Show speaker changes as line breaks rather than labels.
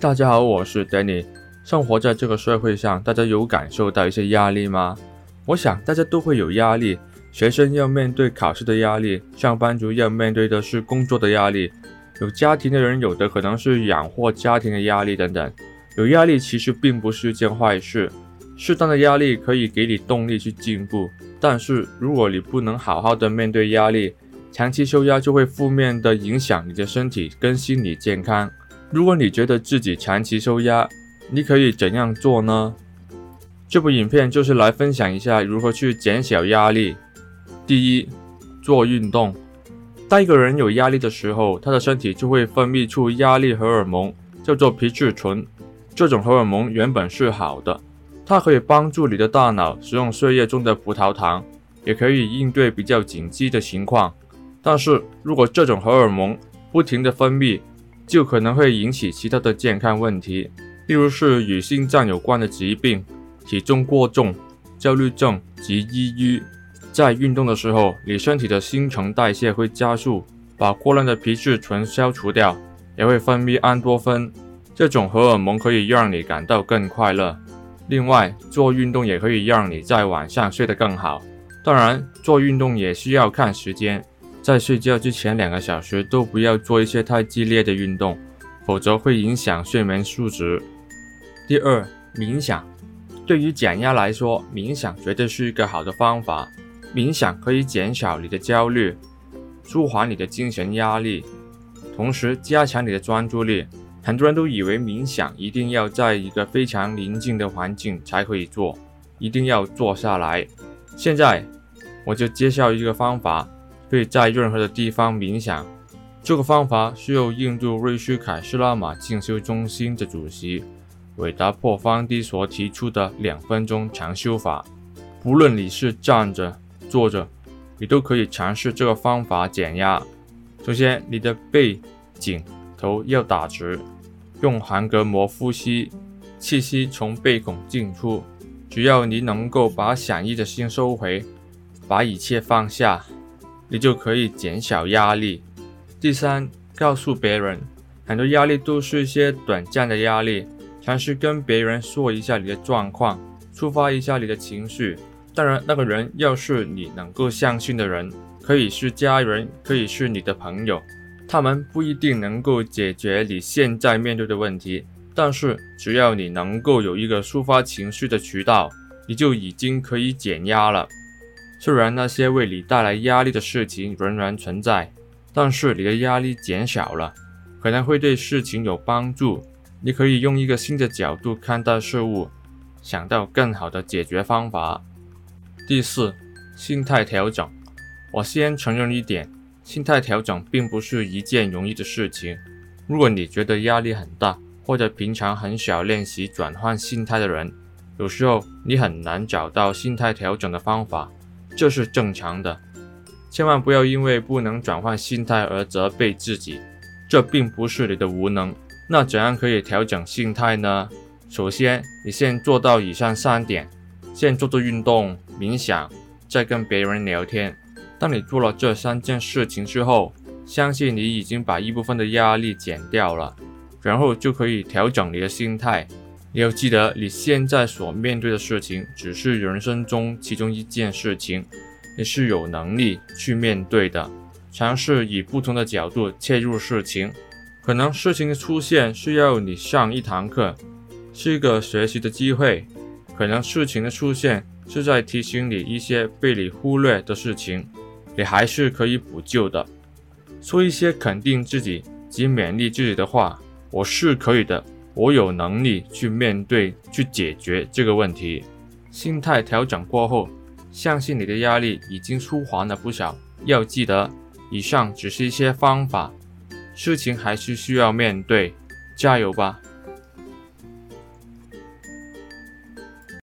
大家好，我是 Danny。生活在这个社会上，大家有感受到一些压力吗？我想大家都会有压力。学生要面对考试的压力，上班族要面对的是工作的压力，有家庭的人有的可能是养活家庭的压力等等。有压力其实并不是一件坏事，适当的压力可以给你动力去进步。但是如果你不能好好的面对压力，长期受压就会负面的影响你的身体跟心理健康。如果你觉得自己长期受压，你可以怎样做呢？这部影片就是来分享一下如何去减小压力。第一，做运动。当一个人有压力的时候，他的身体就会分泌出压力荷尔蒙，叫做皮质醇。这种荷尔蒙原本是好的，它可以帮助你的大脑使用血液中的葡萄糖，也可以应对比较紧急的情况。但是如果这种荷尔蒙不停地分泌，就可能会引起其他的健康问题，例如是与心脏有关的疾病、体重过重、焦虑症及抑郁。在运动的时候，你身体的新陈代谢会加速，把过量的皮质醇消除掉，也会分泌安多酚，这种荷尔蒙可以让你感到更快乐。另外，做运动也可以让你在晚上睡得更好。当然，做运动也需要看时间。在睡觉之前两个小时都不要做一些太激烈的运动，否则会影响睡眠素质。第二，冥想。对于减压来说，冥想绝对是一个好的方法。冥想可以减少你的焦虑，舒缓你的精神压力，同时加强你的专注力。很多人都以为冥想一定要在一个非常宁静的环境才可以做，一定要坐下来。现在我就介绍一个方法。可以在任何的地方冥想。这个方法是由印度瑞须凯斯拉玛进修中心的主席韦达破方迪所提出的两分钟长修法。不论你是站着、坐着，你都可以尝试这个方法减压。首先，你的背、颈、头要打直，用横膈膜呼吸，气息从背孔进出。只要你能够把想意的心收回，把一切放下。你就可以减小压力。第三，告诉别人，很多压力都是一些短暂的压力。尝试跟别人说一下你的状况，抒发一下你的情绪。当然，那个人要是你能够相信的人，可以是家人，可以是你的朋友。他们不一定能够解决你现在面对的问题，但是只要你能够有一个抒发情绪的渠道，你就已经可以减压了。虽然那些为你带来压力的事情仍然存在，但是你的压力减少了，可能会对事情有帮助。你可以用一个新的角度看待事物，想到更好的解决方法。第四，心态调整。我先承认一点，心态调整并不是一件容易的事情。如果你觉得压力很大，或者平常很少练习转换心态的人，有时候你很难找到心态调整的方法。这是正常的，千万不要因为不能转换心态而责备自己，这并不是你的无能。那怎样可以调整心态呢？首先，你先做到以上三点：先做做运动、冥想，再跟别人聊天。当你做了这三件事情之后，相信你已经把一部分的压力减掉了，然后就可以调整你的心态。你要记得，你现在所面对的事情只是人生中其中一件事情，你是有能力去面对的。尝试以不同的角度切入事情，可能事情的出现是要你上一堂课，是一个学习的机会；可能事情的出现是在提醒你一些被你忽略的事情，你还是可以补救的。说一些肯定自己及勉励自己的话，我是可以的。我有能力去面对、去解决这个问题。心态调整过后，相信你的压力已经舒缓了不少。要记得，以上只是一些方法，事情还是需要面对。加油吧！